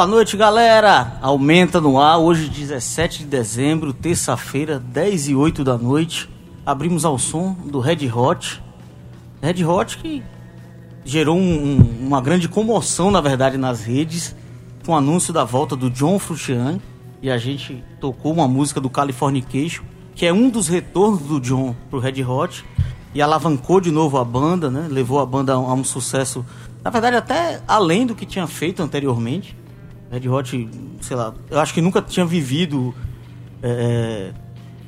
Boa noite, galera! Aumenta no ar, hoje 17 de dezembro, terça-feira, 10 e 8 da noite. Abrimos ao som do Red Hot. Red Hot que gerou um, um, uma grande comoção, na verdade, nas redes, com o anúncio da volta do John Frusciante. E a gente tocou uma música do Californication, que é um dos retornos do John pro Red Hot. E alavancou de novo a banda, né? Levou a banda a um sucesso, na verdade, até além do que tinha feito anteriormente. Red Hot, sei lá, eu acho que nunca tinha vivido é,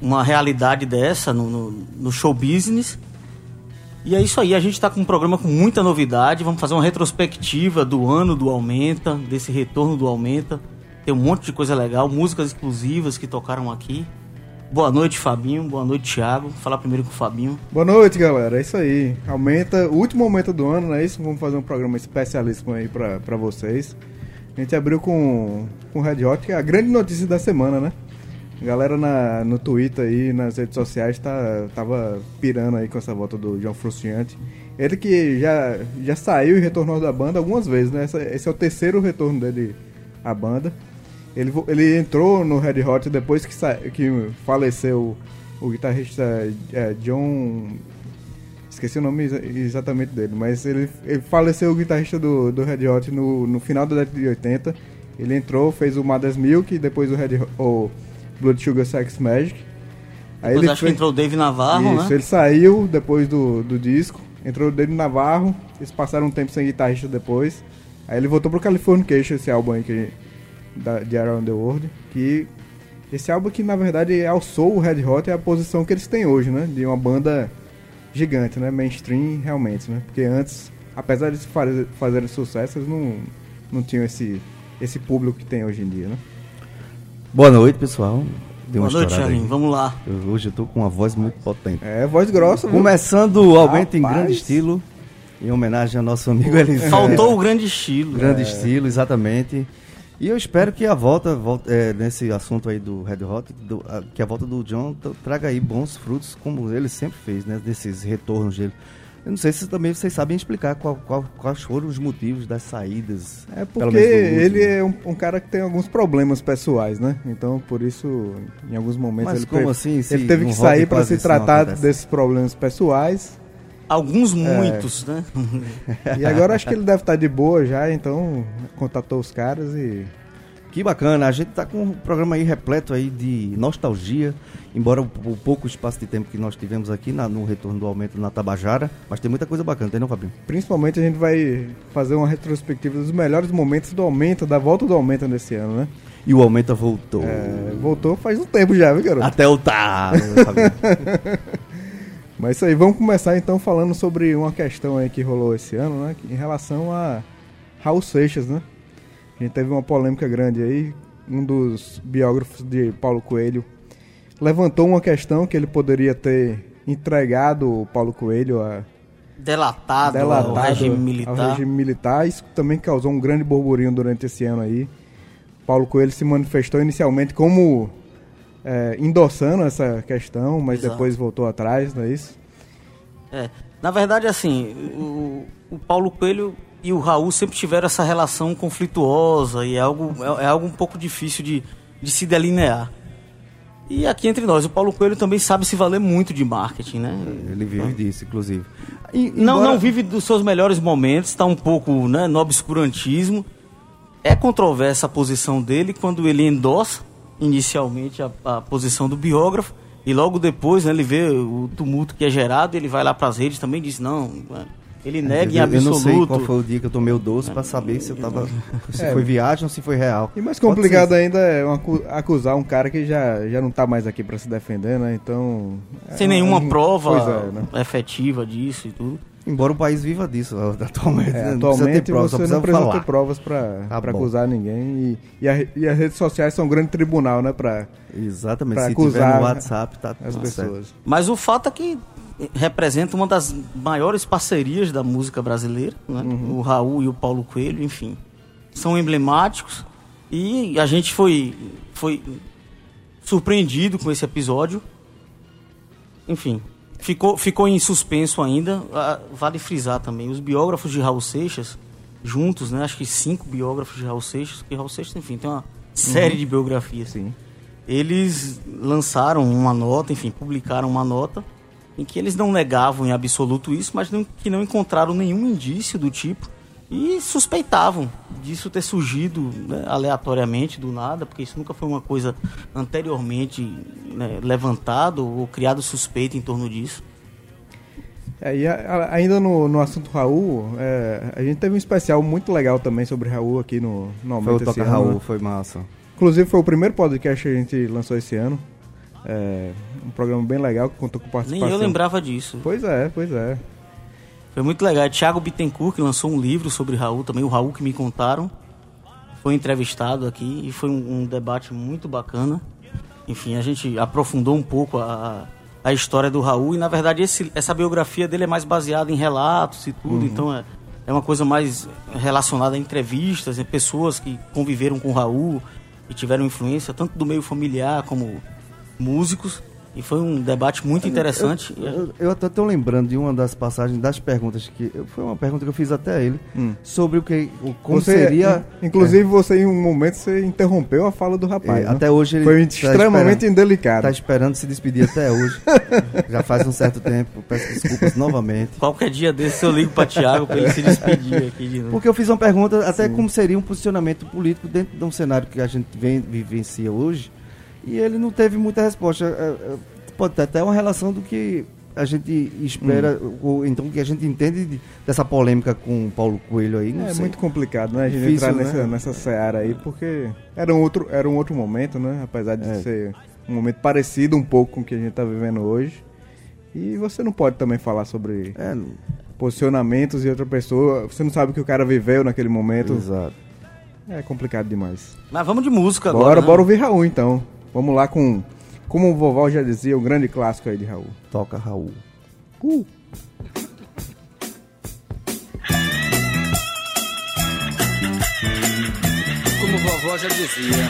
uma realidade dessa no, no, no show business. E é isso aí, a gente está com um programa com muita novidade. Vamos fazer uma retrospectiva do ano do Aumenta, desse retorno do Aumenta. Tem um monte de coisa legal, músicas exclusivas que tocaram aqui. Boa noite, Fabinho. Boa noite, Thiago. Vou falar primeiro com o Fabinho. Boa noite, galera. É isso aí. Aumenta, o último aumento do ano, não é isso? Vamos fazer um programa especialíssimo aí pra vocês. A gente abriu com, com Red Hot, que é a grande notícia da semana, né? A galera na, no Twitter aí, nas redes sociais, tá, tava pirando aí com essa volta do John Frusciante. Ele que já, já saiu e retornou da banda algumas vezes, né? Essa, esse é o terceiro retorno dele à banda. Ele, ele entrou no Red Hot depois que, que faleceu o guitarrista é, John. Esqueci o nome exatamente dele, mas ele, ele faleceu o guitarrista do, do Red Hot no, no final da década de 80. Ele entrou, fez o Mother's Milk e depois o, Red, o Blood Sugar Sex Magic. Aí depois ele acho fez... que entrou o Dave Navarro, Isso, né? ele saiu depois do, do disco, entrou o Dave Navarro, eles passaram um tempo sem guitarrista depois. Aí ele voltou pro Californication, esse álbum aí que da, de Around the World, que esse álbum que na verdade alçou o Red Hot é a posição que eles têm hoje, né? De uma banda gigante, né? Mainstream realmente, né? Porque antes, apesar de fazer, fazerem sucesso, eles não, não tinham esse, esse público que tem hoje em dia, né? Boa noite, pessoal. Deu Boa noite, Charlinho. Vamos lá. Eu, hoje eu tô com uma voz muito potente. É, voz grossa. Começando o aumento em grande estilo, em homenagem ao nosso amigo Eliseu. Faltou o grande estilo. Grande é. estilo, exatamente. E eu espero que a volta, volta é, nesse assunto aí do Red Hot, do, a, que a volta do John traga aí bons frutos, como ele sempre fez, né? Desses retornos dele. Eu não sei se também vocês sabem explicar qual, qual, quais foram os motivos das saídas. É porque ele é um, um, cara que tem alguns problemas pessoais, né? Então, por isso, em alguns momentos, Mas ele, como assim, ele teve que sair para se tratar desses problemas pessoais. Alguns muitos, é. né? E agora acho que ele deve estar de boa já, então contatou os caras e. Que bacana, a gente tá com um programa aí repleto aí de nostalgia, embora o, o pouco espaço de tempo que nós tivemos aqui na, no retorno do aumento na Tabajara, mas tem muita coisa bacana, tem não, Fabinho? Principalmente a gente vai fazer uma retrospectiva dos melhores momentos do aumento, da volta do aumento nesse ano, né? E o aumento voltou. É, voltou faz um tempo já, viu, garoto? Até o tá, Mas isso aí, vamos começar então falando sobre uma questão aí que rolou esse ano, né? Em relação a Raul Seixas, né? A gente teve uma polêmica grande aí. Um dos biógrafos de Paulo Coelho levantou uma questão que ele poderia ter entregado o Paulo Coelho a delatado, delatado ao regime militar. Ao regime militar. Isso também causou um grande burburinho durante esse ano aí. Paulo Coelho se manifestou inicialmente como é, endossando essa questão, mas Exato. depois voltou atrás, não é isso? É, na verdade, assim, o, o, Paulo Coelho e o Raul sempre tiveram essa relação conflituosa e é algo, é, é algo um pouco difícil de, de se delinear. E aqui entre nós, o Paulo Coelho também sabe se valer muito de marketing, né? Ele vive disso, inclusive. E, não, embora... não vive dos seus melhores momentos, está um pouco né, no obscurantismo. É controversa a posição dele quando ele endossa inicialmente a, a posição do biógrafo e logo depois né, ele vê o tumulto que é gerado, ele vai lá para as redes também e diz não, ele é, nega em absoluto. Eu não sei qual foi o dia que eu tomei o doce para saber se eu tava se é. foi viagem ou se foi real. E mais complicado ainda é acusar um cara que já, já não tá mais aqui para se defender, né? Então, sem é nenhuma prova é, né? efetiva disso e tudo. Embora o país viva disso atualmente. É, né? atualmente provas, você não precisa falar. ter provas para tá acusar ninguém. E, e, a, e, as redes sociais são um grande tribunal, né? Pra, Exatamente, pra se acusar no WhatsApp, tá as pessoas. Certo. Mas o fato é que representa uma das maiores parcerias da música brasileira, né? uhum. o Raul e o Paulo Coelho, enfim. São emblemáticos e a gente foi, foi surpreendido com esse episódio. Enfim, ficou, ficou em suspenso ainda. Ah, vale frisar também, os biógrafos de Raul Seixas, juntos, né? Acho que cinco biógrafos de Raul Seixas, que Raul Seixas, enfim, tem uma série uhum. de biografias. Sim. Eles lançaram uma nota, enfim, publicaram uma nota em que eles não negavam em absoluto isso, mas não, que não encontraram nenhum indício do tipo e suspeitavam disso ter surgido né, aleatoriamente do nada, porque isso nunca foi uma coisa anteriormente né, levantado ou criado suspeita em torno disso. É, e a, a, ainda no, no assunto Raul, é, a gente teve um especial muito legal também sobre Raul aqui no, no Foi o Toca Raul, né? foi massa. Inclusive foi o primeiro podcast que a gente lançou esse ano. É, um programa bem legal que contou com participação. Nem eu lembrava disso. Pois é, pois é. Foi muito legal. Thiago Bittencourt, que lançou um livro sobre Raul, também o Raul que me contaram. Foi entrevistado aqui e foi um, um debate muito bacana. Enfim, a gente aprofundou um pouco a, a história do Raul e, na verdade, esse, essa biografia dele é mais baseada em relatos e tudo, então é, é uma coisa mais relacionada a entrevistas, em pessoas que conviveram com o Raul e tiveram influência tanto do meio familiar como músicos. E foi um debate muito interessante. Eu, eu, eu até estou lembrando de uma das passagens das perguntas que foi uma pergunta que eu fiz até a ele sobre o que o, como Você, seria in- Inclusive, você em um momento você interrompeu a fala do rapaz. É, né? até hoje ele Foi tá extremamente indelicado. Tá esperando se despedir até hoje. Já faz um certo tempo. Peço desculpas novamente. Qualquer dia desse eu ligo para Thiago para ele se despedir aqui de novo. Porque eu fiz uma pergunta até como seria um posicionamento político dentro de um cenário que a gente vem, vivencia hoje. E ele não teve muita resposta. É, é, Pode ter até uma relação do que a gente espera, Hum. ou então que a gente entende de- dessa polêmica com o Paulo Coelho aí. Não É sei. muito complicado, né? A gente Difícil, entrar né? nessa, nessa seara aí, porque era um outro, era um outro momento, né? Apesar de É. ser um momento parecido um pouco com o que a gente tá vivendo hoje. E você não pode também falar sobre É, posicionamentos e outra pessoa. Você não sabe o que o cara viveu naquele momento. exato. É complicado demais. Mas vamos de música agora. Bora, né? bora ouvir Raul então. Vamos lá com, como o vovó já dizia, um grande clássico aí de Raul. Toca Raul. Uh. Como vovó já dizia.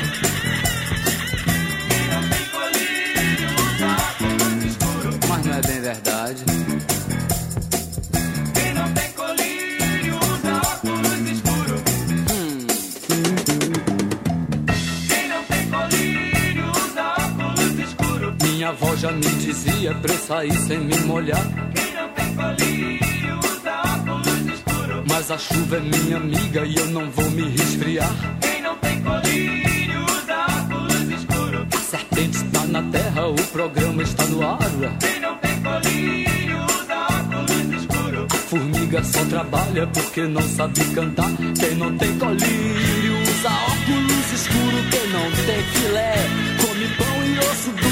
Mas não é bem verdade. Minha avó já me dizia pra eu sair sem me molhar. Mas a chuva é minha amiga e eu não vou me resfriar. A serpente está na terra, o programa está no ar. A formiga só trabalha porque não sabe cantar. Quem não tem colírio usa óculos escuro. Quem não tem filé come pão e osso duro.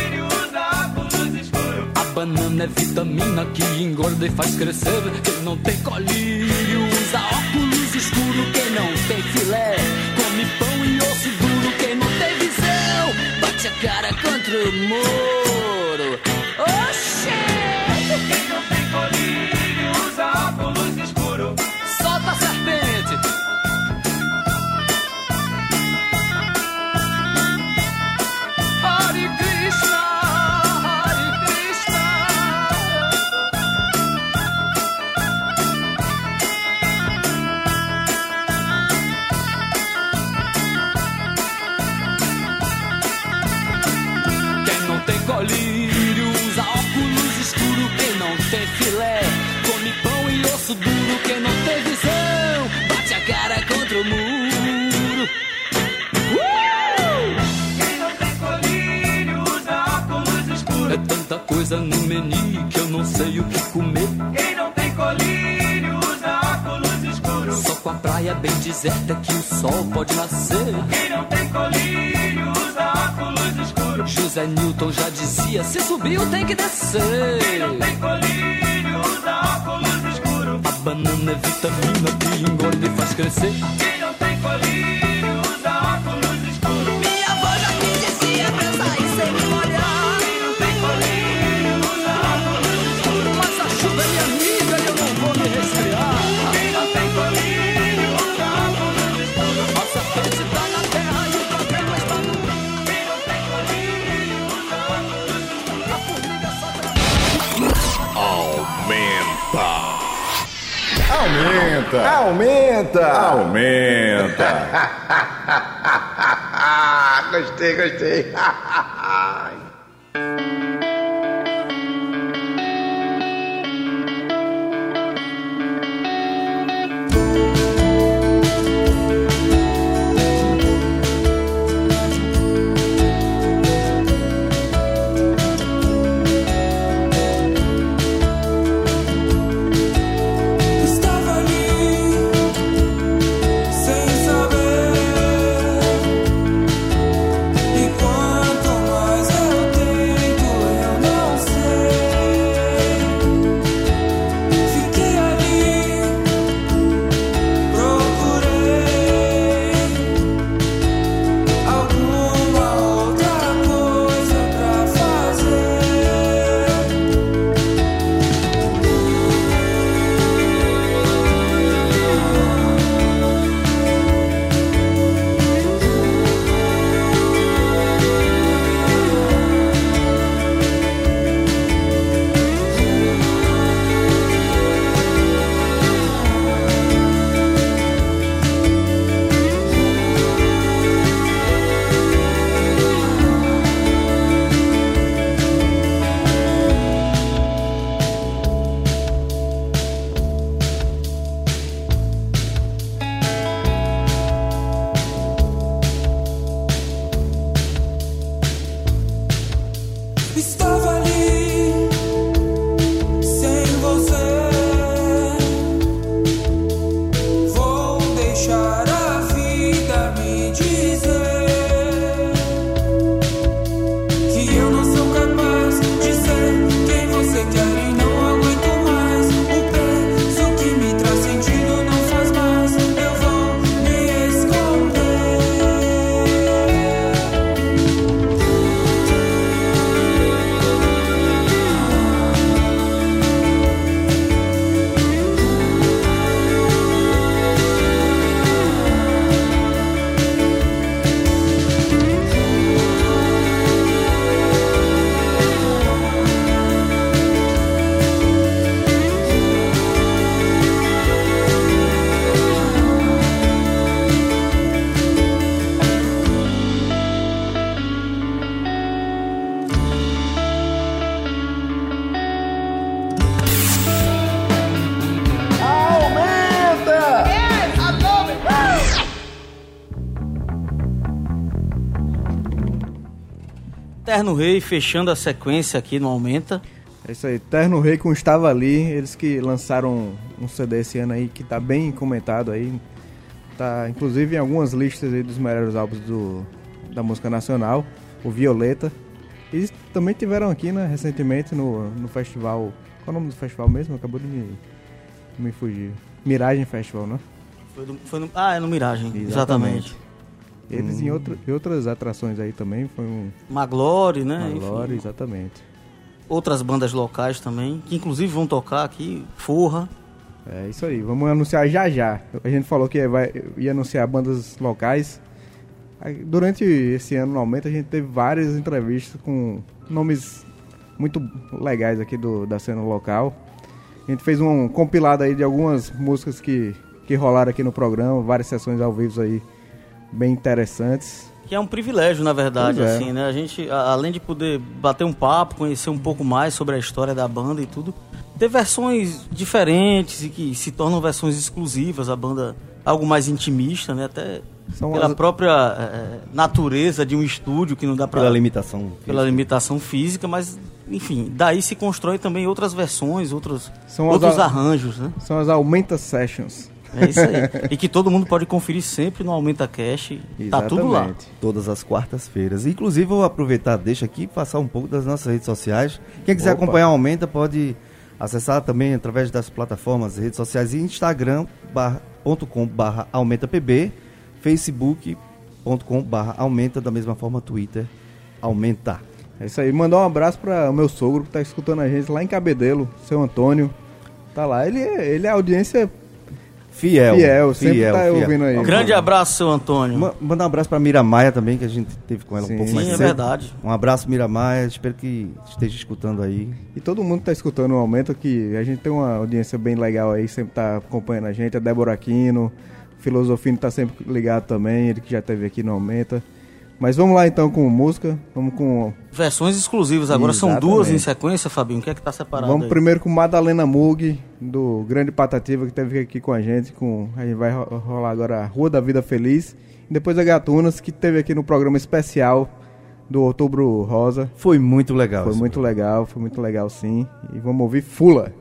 banana é vitamina que engorda e faz crescer. Quem não tem colírio usa óculos escuros. Quem não tem filé come pão e osso duro. Quem não tem visão bate a cara contra o muro. Praia bem deserta que o sol pode nascer. Quem não tem colírio usa óculos escuros. José Newton já dizia: se subiu tem que descer. Quem não tem colírio usa óculos escuros. A banana é vitamina que engorda e faz crescer. Aumenta! Aumenta! Aumenta! gostei, gostei. Terno Rei fechando a sequência aqui no Aumenta. É isso aí, Terno Rei com Estava Ali, eles que lançaram um CD esse ano aí que tá bem comentado aí. Tá inclusive em algumas listas aí dos melhores álbuns do, da música nacional, o Violeta. E também tiveram aqui, né, recentemente no, no festival. Qual é o nome do festival mesmo? Acabou de me, me fugir. Miragem Festival, né? Foi no- foi no- ah, é no Miragem, exatamente. Eles em, outra, em outras atrações aí também, foi um Maglore, né? glória, exatamente. outras bandas locais também, que inclusive vão tocar aqui, Forra. É isso aí, vamos anunciar já já. A gente falou que vai, ia anunciar bandas locais. Durante esse ano no Aumento a gente teve várias entrevistas com nomes muito legais aqui do, da cena local. A gente fez um compilado aí de algumas músicas que, que rolaram aqui no programa, várias sessões ao vivo aí bem interessantes. Que é um privilégio, na verdade, é. assim, né? A gente, além de poder bater um papo, conhecer um pouco mais sobre a história da banda e tudo, ter versões diferentes e que se tornam versões exclusivas, a banda algo mais intimista, né? Até São pela as- própria eh, natureza de um estúdio que não dá pra... Pela limitação. pela limitação física, mas enfim, daí se constrói também outras versões, outros, São as outros a- arranjos, né? São as Aumenta Sessions. É isso aí. e que todo mundo pode conferir sempre no Aumenta Cash. Tá tudo lá. Exatamente. Todas as quartas-feiras. Inclusive, vou aproveitar, deixa aqui, passar um pouco das nossas redes sociais. Quem quiser Opa. acompanhar o Aumenta pode acessar também através das plataformas, redes sociais e instagram.com barra aumentapb, facebook.com barra aumenta, da mesma forma Twitter, aumenta. É isso aí. Mandar um abraço para o meu sogro que tá escutando a gente lá em Cabedelo, seu Antônio. Tá lá. Ele, é- ele é audiência Fiel. fiel, sempre tá ouvindo aí. Um grande abraço, seu Antônio. Ma- Mandar um abraço pra Miramaia também, que a gente teve com ela Sim. um pouco Sim, mais é cedo. verdade. Um abraço, Miramaia. Espero que esteja escutando aí. E todo mundo que tá escutando o aumento que a gente tem uma audiência bem legal aí, sempre tá acompanhando a gente. A Débora Aquino, Filosofino tá sempre ligado também, ele que já esteve aqui no Aumenta. Mas vamos lá então com música. Vamos com. Versões exclusivas. Agora são Exatamente. duas em sequência, Fabinho. O que é que tá separado vamos aí? primeiro com Madalena Mug, do Grande Patativa, que teve aqui com a gente. Com, a gente vai ro- rolar agora a Rua da Vida Feliz. E depois a Gatunas, que teve aqui no programa especial do Outubro Rosa. Foi muito legal. Foi muito legal, foi muito legal sim. E vamos ouvir Fula.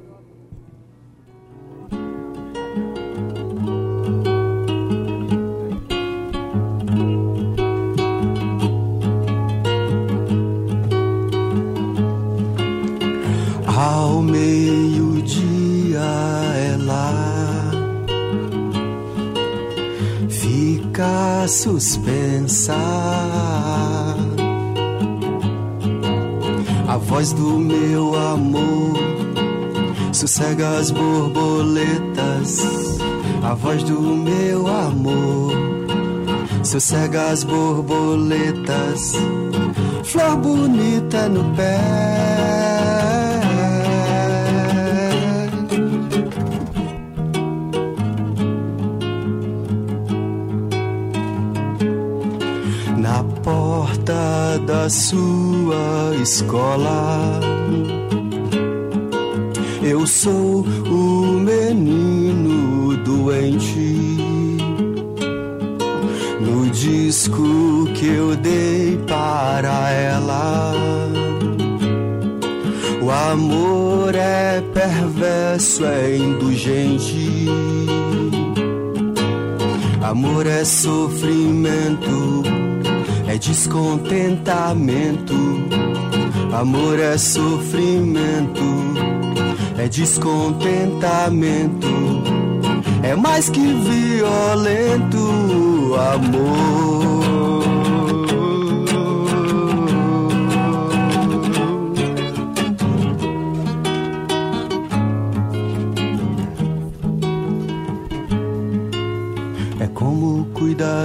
Fica suspensa. A voz do meu amor sossega as borboletas. A voz do meu amor sossega as borboletas. Flor bonita no pé. Sua escola, eu sou o menino doente. No disco que eu dei para ela. O amor é perverso, é indulgente. Amor é sofrimento, é descontentamento. Amor é sofrimento, é descontentamento. É mais que violento, amor.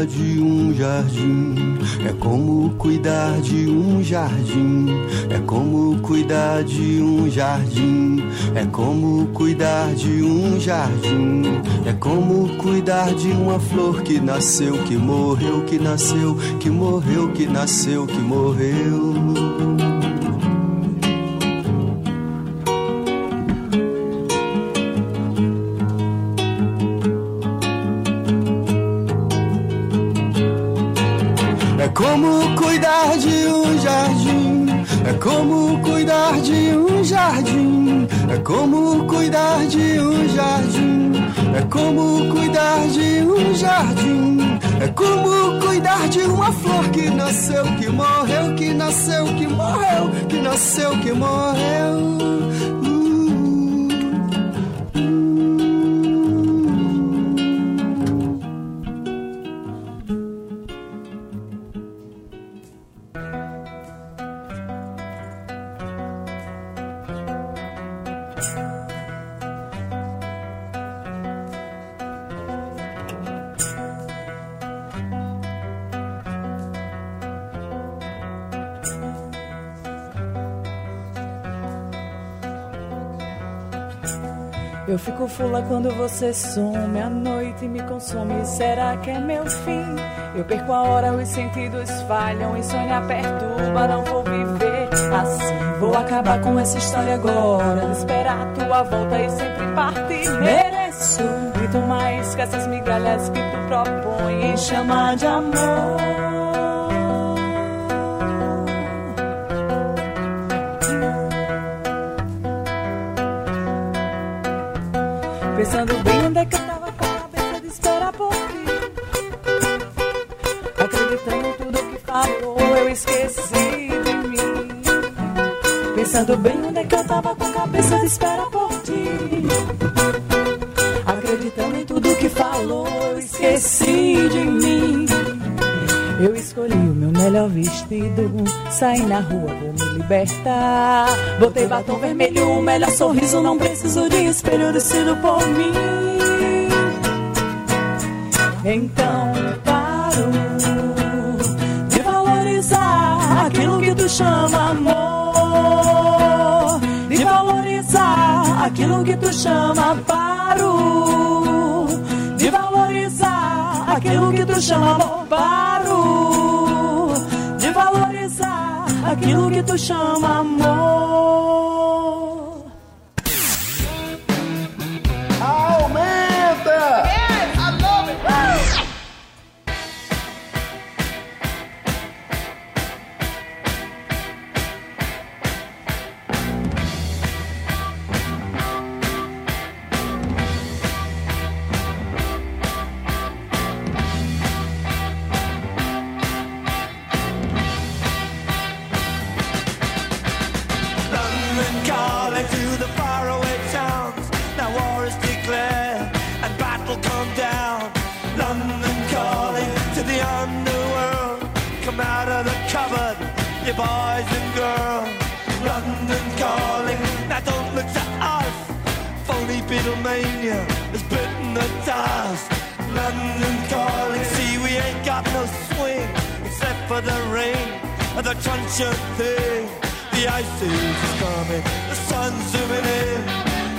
Cuidar de um jardim. É como cuidar de um jardim. É como cuidar de um jardim. É como cuidar de um jardim. É como cuidar de uma flor que nasceu, que morreu, que nasceu, que morreu, que nasceu, que morreu. Como cuidar de um jardim. É como cuidar de um jardim. É como cuidar de uma flor que nasceu, que morreu, que nasceu, que morreu, que nasceu, que morreu. Eu fico fula quando você some, a noite me consome. Será que é meu fim? Eu perco a hora, os sentidos falham e sonhar perturba, não vou viver assim. Vou acabar com essa história agora, esperar tua volta e sempre partir. Mereço muito mais que essas migalhas que tu propõe em chamar de amor. Pensando bem onde é que eu tava com a cabeça de esperar por ti. Acreditando em tudo que falou, eu esqueci de mim. Pensando bem onde é que eu tava com a cabeça de esperar por ti. Acreditando em tudo que falou, eu esqueci melhor vestido, saí na rua, vou me libertar. Botei batom vermelho, o melhor sorriso, não preciso de espelho descido por mim. Então paro de valorizar aquilo que tu chama amor, de valorizar aquilo que tu chama paro, de valorizar aquilo que tu chama amor, paro, aquilo que tu chama amor. The truncheon thing. The ice is coming, the sun's zooming in.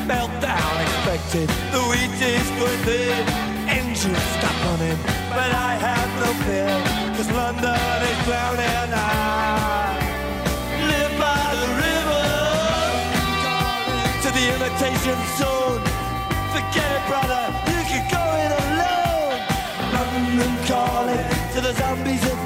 Meltdown expected, the wheat is going thin. Engines stop running, but I have no fear, cause London is drowning. I live by the river to the imitation zone. Forget it, brother, you can go it alone. London calling to the zombies of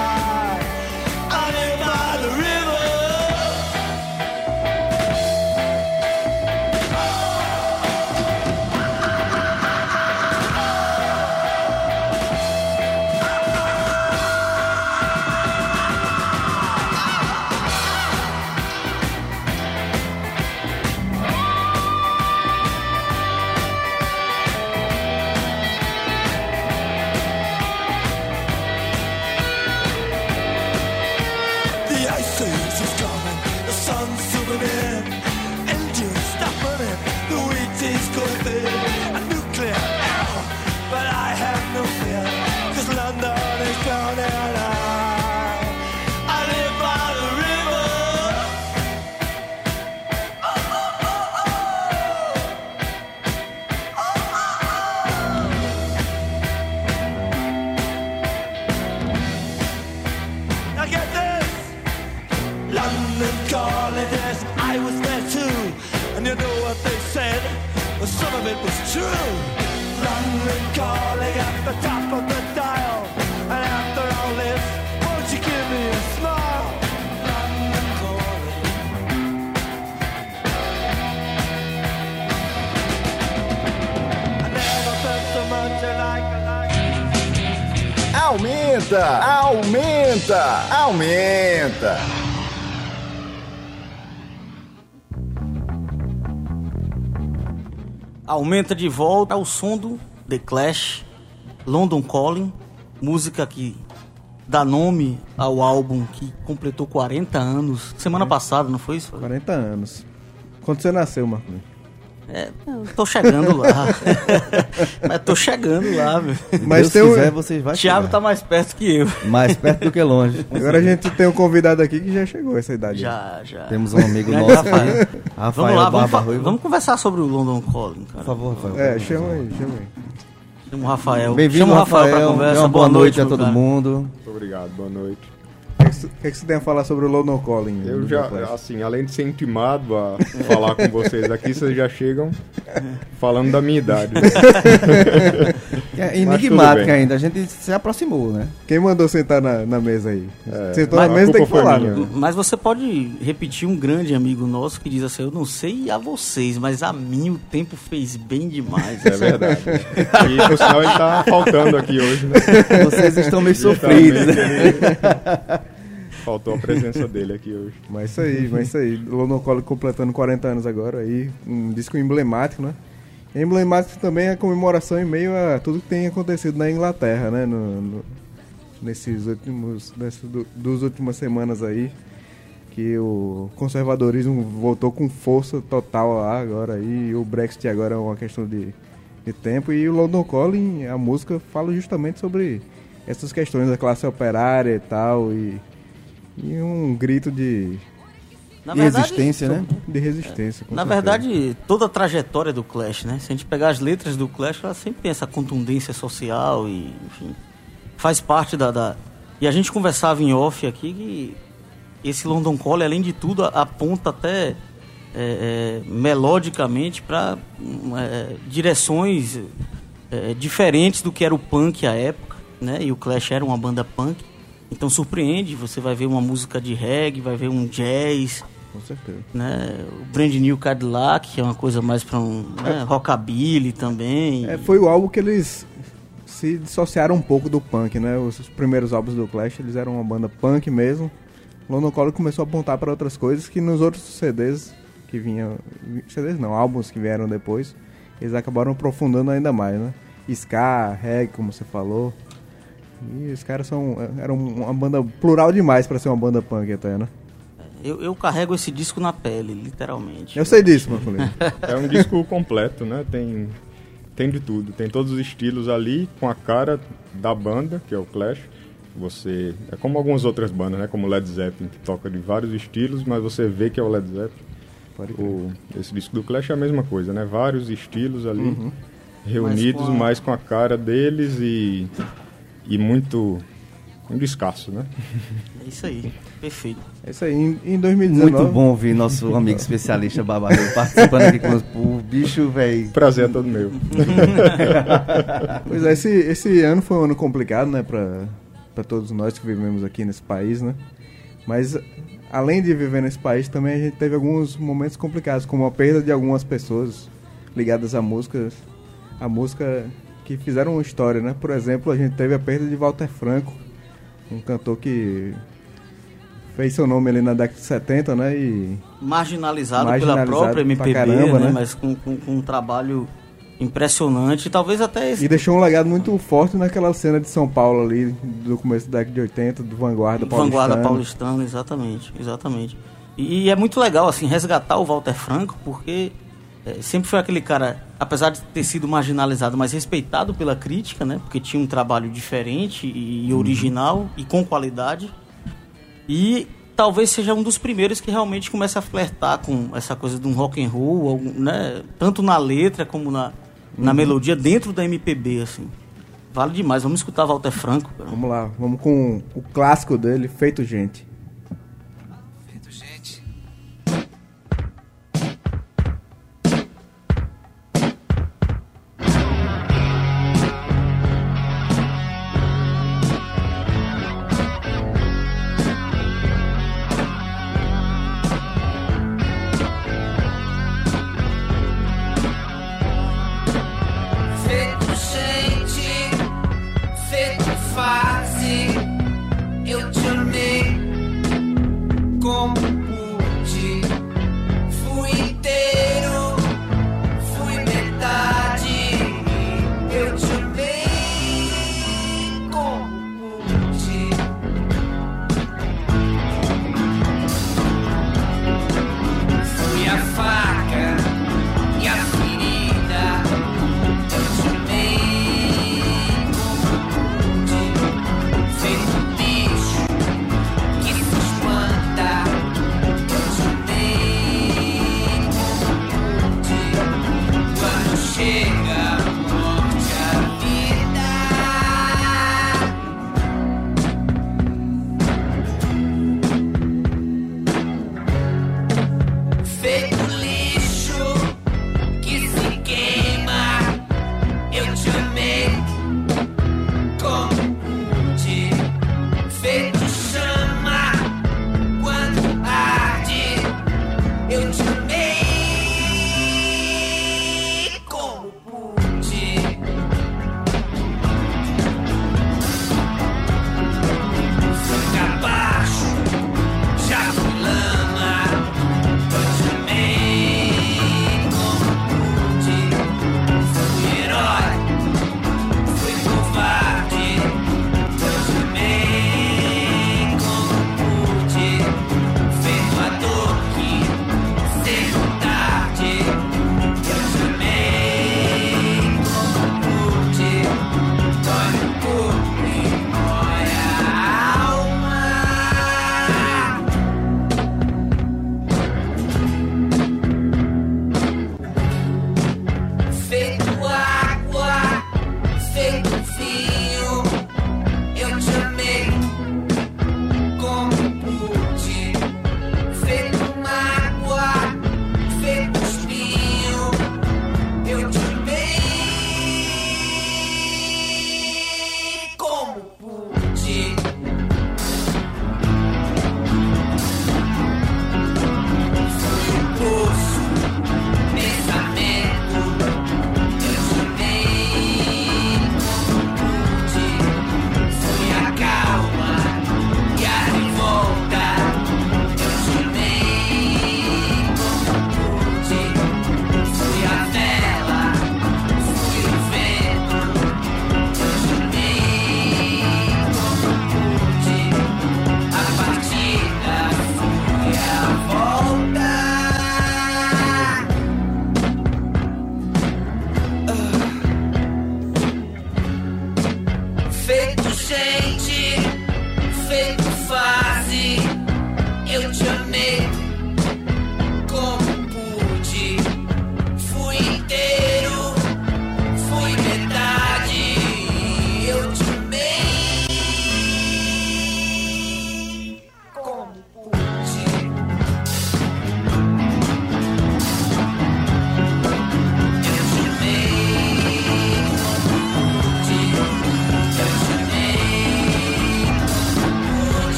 Aumenta de volta ao som do The Clash, London Calling, música que dá nome ao álbum que completou 40 anos. Semana passada, não foi isso? 40 anos. Quando você nasceu, Marco? É, eu tô chegando lá. Mas tô chegando lá, meu. Mas Deus tem um- quiser, vocês vai Thiago chegar. tá mais perto que eu. mais perto do que longe. Agora a gente tem um convidado aqui que já chegou a essa idade. Já, já. Temos um amigo Grande nosso Rafael. Rafael Vamos lá, vamos, Barba fa- Ruiva. vamos conversar sobre o London Calling, Por cara. favor, Rafael. É, chama aí, chama aí. Chama o Rafael. Bem-vindo, Chama o Rafael, Rafael. pra conversa. Uma boa, noite, a meu todo cara. mundo. Muito obrigado, boa noite. O que, que, você- o que que você tem a falar sobre o London Calling? Eu já, assim, além de ser intimado a falar com vocês aqui, vocês já chegam falando da minha idade. É enigmática ainda, a gente se aproximou, né? Quem mandou sentar na, na mesa aí? É, Sentou na a mesa tem que falar, minha. né? Mas você pode repetir um grande amigo nosso que diz assim: Eu não sei a vocês, mas a mim o tempo fez bem demais. É verdade. E por sinal ele tá faltando aqui hoje, né? Vocês estão meio sofridos, né? Faltou a presença dele aqui hoje. Mas isso aí, mas isso aí. Calling completando 40 anos agora aí. Um disco emblemático, né? E emblemático também é a comemoração em meio a tudo que tem acontecido na Inglaterra, né? No, no- nesses últimos. Nessas du- duas últimas semanas aí. Que o conservadorismo voltou com força total lá agora. E o Brexit agora é uma questão de, de tempo. E o London Calling, a música, fala justamente sobre essas questões da classe operária e tal. E, e um grito de, Na verdade, resistência, né? de resistência. Na certeza. verdade, toda a trajetória do Clash, né? Se a gente pegar as letras do Clash, ela sempre tem essa contundência social e, enfim, faz parte da, da- E a gente conversava em off aqui que esse London Calling, além de tudo, aponta até é, é, melodicamente para direções é, diferentes do que era o punk à época, né? E o Clash era uma banda punk. Então surpreende, você vai ver uma música de reggae, vai ver um jazz, Com certeza. né? O Brand New Cadillac, que é uma coisa mais pra um né? rockabilly também. É, foi o álbum que eles se dissociaram um pouco do punk, né? Os primeiros álbuns do Clash, eles eram uma banda punk mesmo. London Calling começou a apontar para outras coisas que nos outros CDs que vinham... CDs não, álbuns que vieram depois, eles acabaram aprofundando ainda mais, né? Ska, reggae, como você falou. E os caras são, eram uma banda plural demais para ser uma banda punk até, né? Eu, eu carrego esse disco na pele, literalmente. Eu sei disso, Marcolino. É um disco completo, né? Tem, tem de tudo. Tem todos os estilos ali, com a cara da banda, que é o Clash. Você. É como algumas outras bandas, né? Como Led Zeppelin, que toca de vários estilos, mas você vê que é o Led Zeppelin. O, esse disco do Clash é a mesma coisa, né? Vários estilos ali Uhum. reunidos, Mas com a- mais com a cara deles e, e muito, muito escasso, né? É isso aí, perfeito. É isso aí, em, em 2019... Muito bom ouvir nosso amigo especialista Barbarelo participando aqui conosco. O bicho, velho. Prazer é todo meu. Pois é, esse, esse ano foi um ano complicado, né, pra, pra todos nós que vivemos aqui nesse país, né? Mas, além de viver nesse país, também a gente teve alguns momentos complicados, como a perda de algumas pessoas ligadas à música, à música que fizeram uma história, né? Por exemplo, a gente teve a perda de Walter Franco, um cantor que fez seu nome ali na década de 70, né? E Marginalizado, Marginalizado pela própria MPB, caramba, né? né? Mas com, com- com um trabalho impressionante. Talvez até esse E deixou um legado muito forte naquela cena de São Paulo ali, do começo da década de 80, do Vanguarda Paulistano. Vanguarda paulistana, exatamente, exatamente. E, é muito legal, assim, resgatar o Walter Franco, porque sempre foi aquele cara, apesar de ter sido marginalizado, mas respeitado pela crítica, né? Porque tinha um trabalho diferente e, e original e com qualidade. E talvez seja um dos primeiros que realmente começa a flertar com essa coisa de um rock and roll, né? Tanto na letra como na, na melodia, dentro da MPB, assim. Vale demais. Vamos escutar Walter Franco. cara. Vamos lá, vamos com o clássico dele. Feito gente.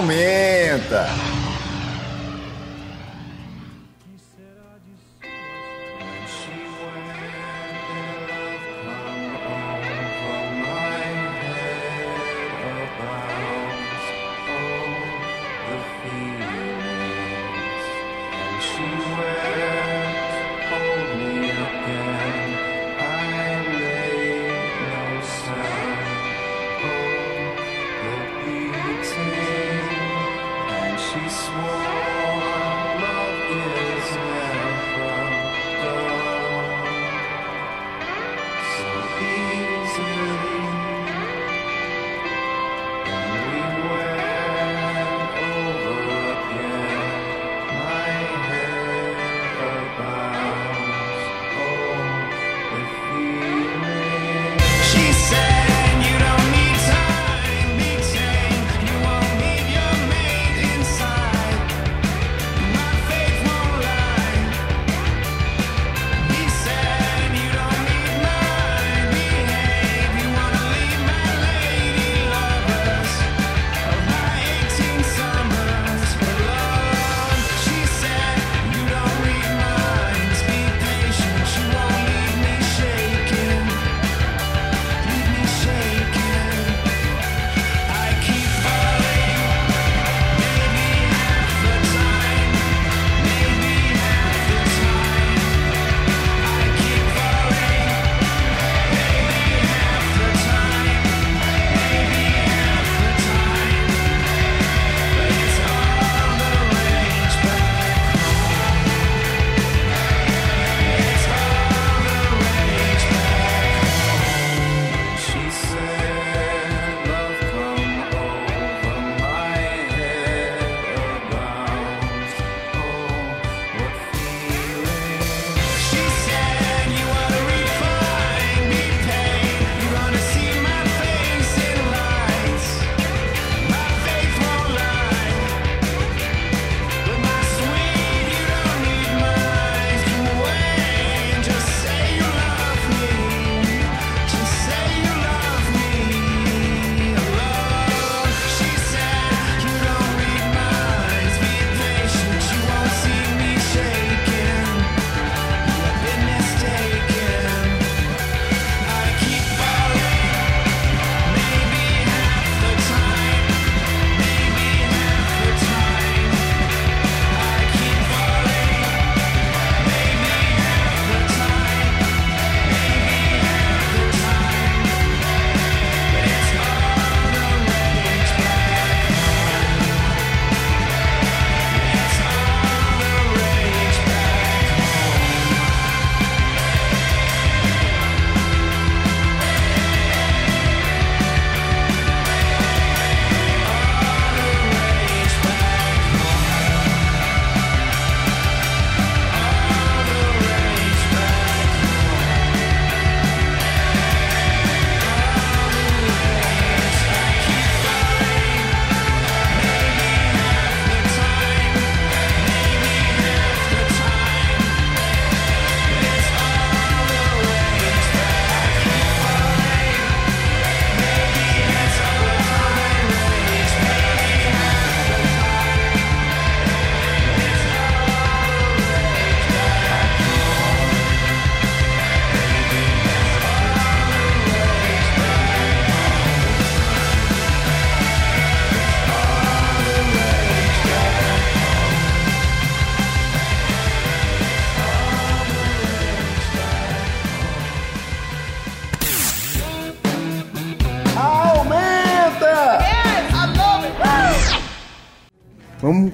Aumenta,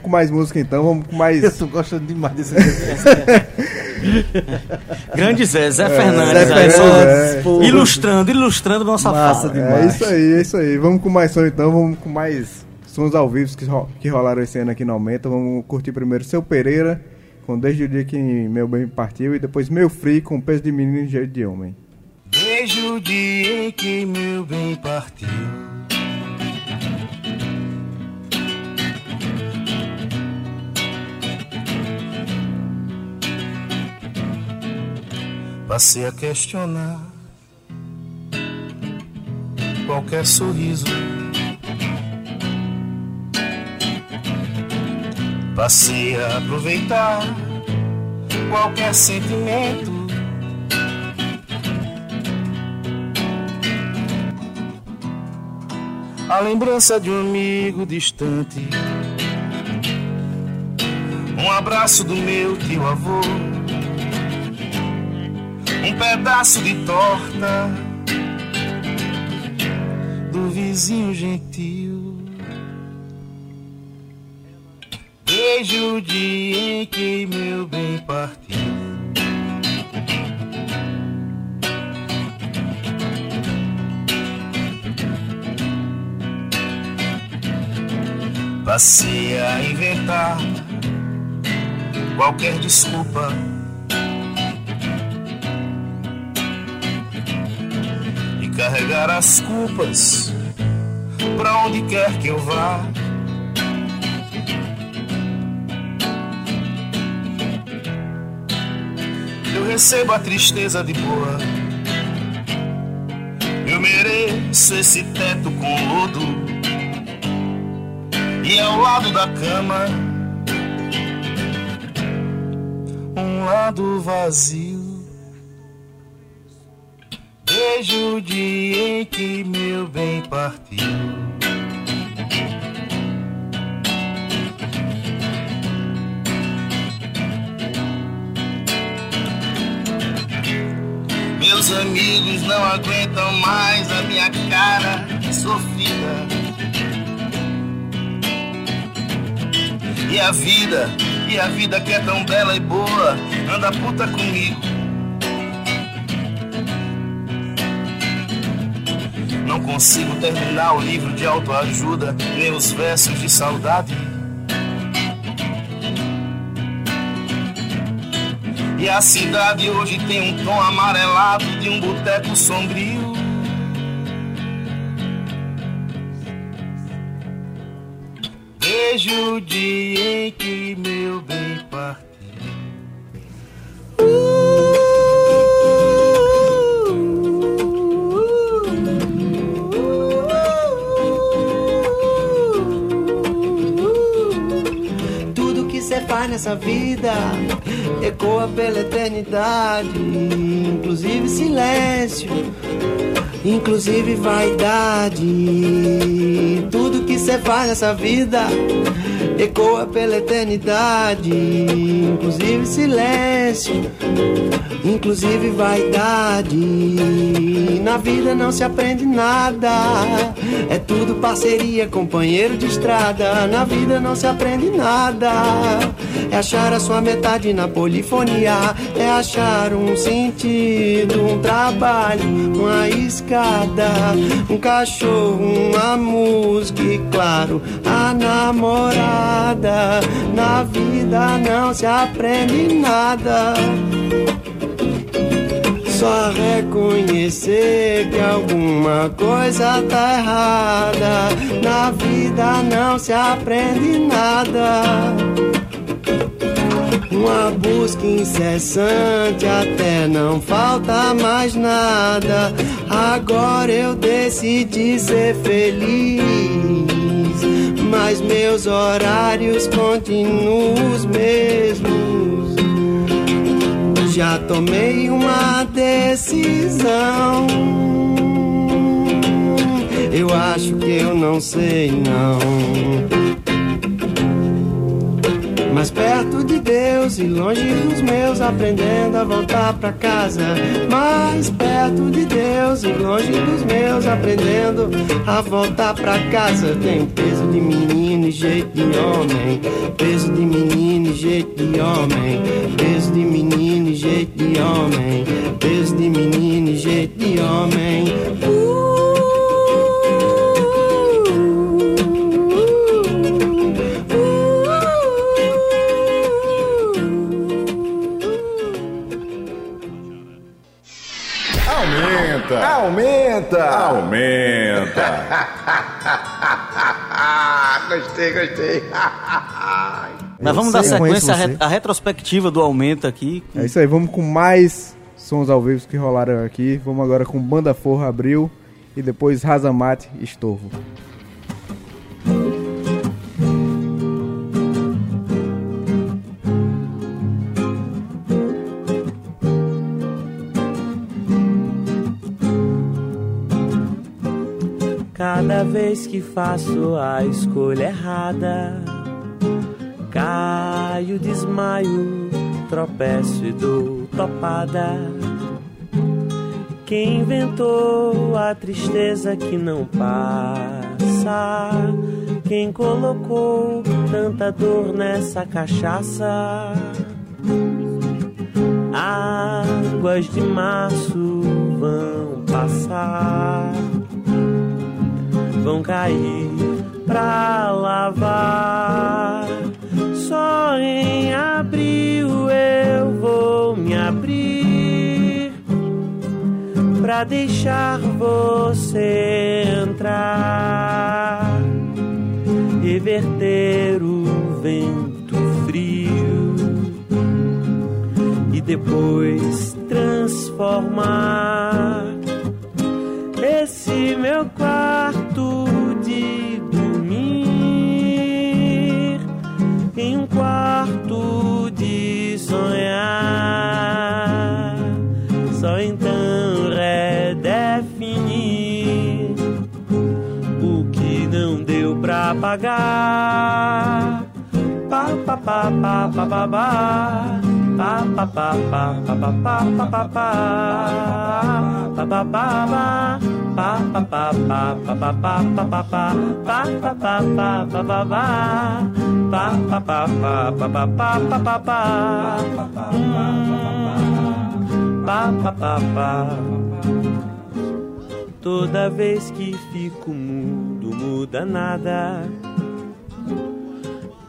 com mais música então, vamos com mais. Eu tô gostando demais desse Grande Zé, Zé É, Fernandes, Zé aí, só Fernandes, é. ilustrando, ilustrando nossa Massa fala. É isso aí, é isso aí. Vamos com mais som então, vamos com mais sons ao vivo que, ro- que rolaram esse ano aqui no Aumenta. Vamos curtir primeiro Seu Pereira, com Desde o Dia que Meu Bem Partiu, e depois Meu Free, com Peso de Menino e Jeito de Homem. Desde o dia em que meu bem partiu. Passei a questionar qualquer sorriso. Passei a aproveitar qualquer sentimento. A lembrança de um amigo distante. Um abraço do meu tio avô. Um pedaço de torta do vizinho gentil. Desde o dia em que meu bem partiu. Passei a inventar qualquer desculpa. Carregar as culpas pra onde quer que eu vá. Eu recebo a tristeza de boa. Eu mereço esse teto com lodo. E ao lado da cama, um lado vazio. Desde o dia em que meu bem partiu. Meus amigos não aguentam mais a minha cara sofrida. E a vida, e a vida que é tão bela e boa, anda puta comigo. Não consigo terminar o livro de autoajuda, nem os versos de saudade. E a cidade hoje tem um tom amarelado de um boteco sombrio. Desde o dia em que meu bem partiu. Nessa vida ecoa pela eternidade, inclusive silêncio, inclusive vaidade. Tudo que cê faz nessa vida ecoa pela eternidade, inclusive silêncio, inclusive vaidade. Na vida não se aprende nada, é tudo parceria, companheiro de estrada. Na vida não se aprende nada, é achar a sua metade na polifonia, é achar um sentido, um trabalho, uma escada, um cachorro, uma música e, claro, a namorada. Na vida não se aprende nada. Só reconhecer que alguma coisa tá errada. Na vida não se aprende nada. Uma busca incessante até não falta mais nada. Agora eu decidi ser feliz, mas meus horários continuam os mesmos. Já tomei uma decisão. Eu acho que eu não sei não. Mais perto de Deus e longe dos meus, aprendendo a voltar pra casa. Mais perto de Deus e longe dos meus, aprendendo a voltar pra casa. Tenho peso de menino e jeito de homem. Peso de menino, jeito de homem. Peso de menino, jeito de homem. Peso de menino, jeito de homem. Aumenta, aumenta, aumenta. gostei, gostei. Mas vamos dar sequência à, re- retrospectiva do aumento aqui. É isso aí, vamos com mais sons ao vivo que rolaram aqui. Vamos agora com Banda Forra Abril e depois Razamate Estorvo. Cada vez que faço a escolha errada, caio, desmaio, tropeço e dou topada. Quem inventou a tristeza que não passa? Quem colocou tanta dor nessa cachaça? Águas de março vão passar vão cair pra lavar. Só em abril eu vou me abrir pra deixar você entrar, reverter o vento frio e depois transformar pagar. Pa pa pa pa pa pa pa. Pa pa pa pa pa pa pa pa pa pa. Pa pa pa pa. Pa pa pa pa pa pa pa pa pa pa. Pa pa pa pa pa pa pa. Pa pa pa pa pa pa pa pa pa pa. Hum. Pa pa pa pa. Toda vez que fico mudo, muda nada.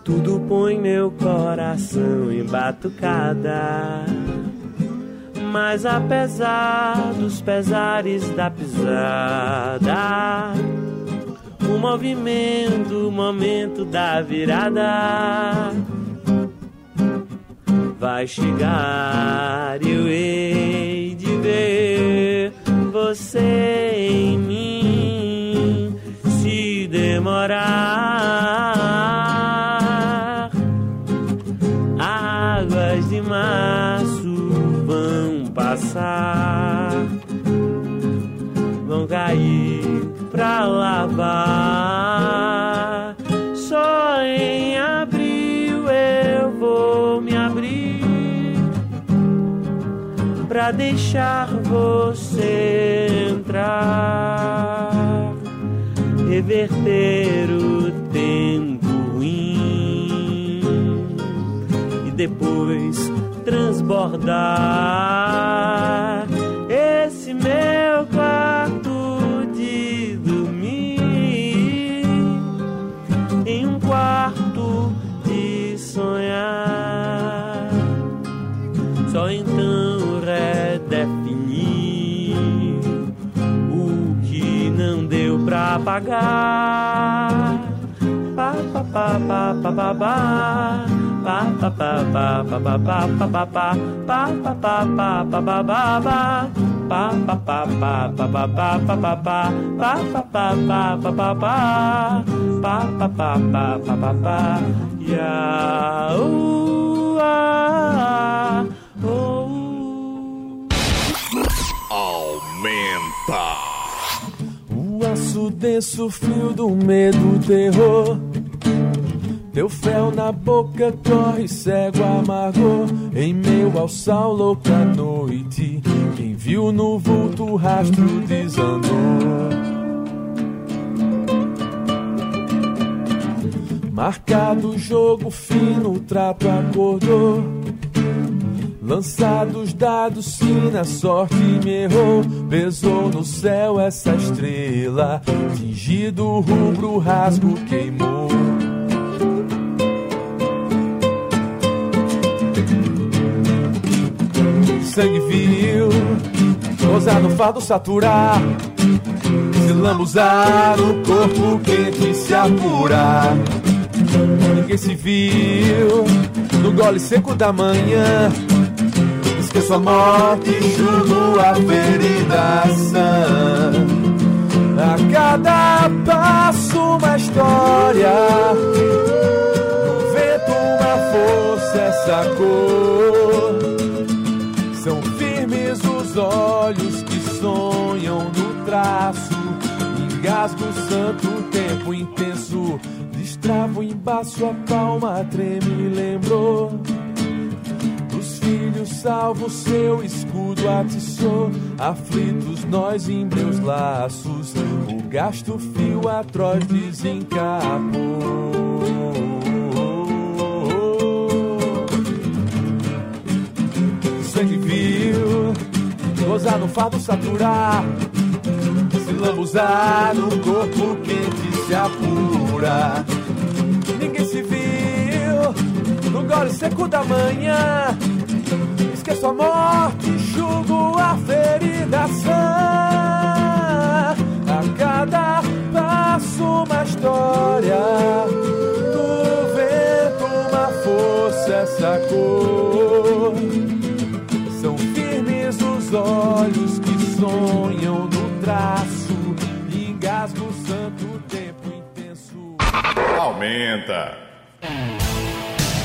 Tudo põe meu coração em batucada. Mas apesar dos pesares da pisada, o movimento, o momento da virada vai chegar e eu hei de ver você demorar. Águas de março vão passar, vão cair pra lavar. Só em abril eu vou me abrir pra deixar você entrar, reverter o tempo ruim e depois transbordar pagar. Pa pa pa pa pa pa pa. Pa pa pa pa pa pa pa pa pa pa. Pa pa pa pa pa pa pa pa. Pa pa pa pa pa pa pa pa pa pa. Pa pa pa pa pa pa pa. Pa pa pa pa pa pa pa. Ya denso, frio do medo, terror. Teu fel na boca corre cego amargor Em meio ao sol louca noite Quem viu no vulto rastro desandou Marcado jogo fino, o trato acordou. Lançados dados, sim, na sorte me errou. Pesou no céu essa estrela. Tingido rubro, rasgo queimou. Sangue viril, gozar no fardo saturar. Se lambuzar no corpo quente se apurar. Ninguém se viu no gole seco da manhã. Esqueço a morte, enxugo a ferida sã. A cada passo uma história. No vento uma força, essa cor. São firmes os olhos que sonham no traço. Engasgo santo tempo intenso. Destravo, embaço a palma, treme, lembrou. Dos filhos salvo seu escudo atiçou. Aflitos nós em meus laços. O gasto fio atroz desencapou. Sangue viu, gozar no fardo saturar. Se lambuzar no corpo quente se apura. Ninguém se viu no gole seco da manhã. Esqueço a morte, enxugo a ferida sã. A cada passo uma história. Do vento uma força, essa cor. São firmes os olhos que sonham no traço. Engasgo santo tempo intenso. Aumenta.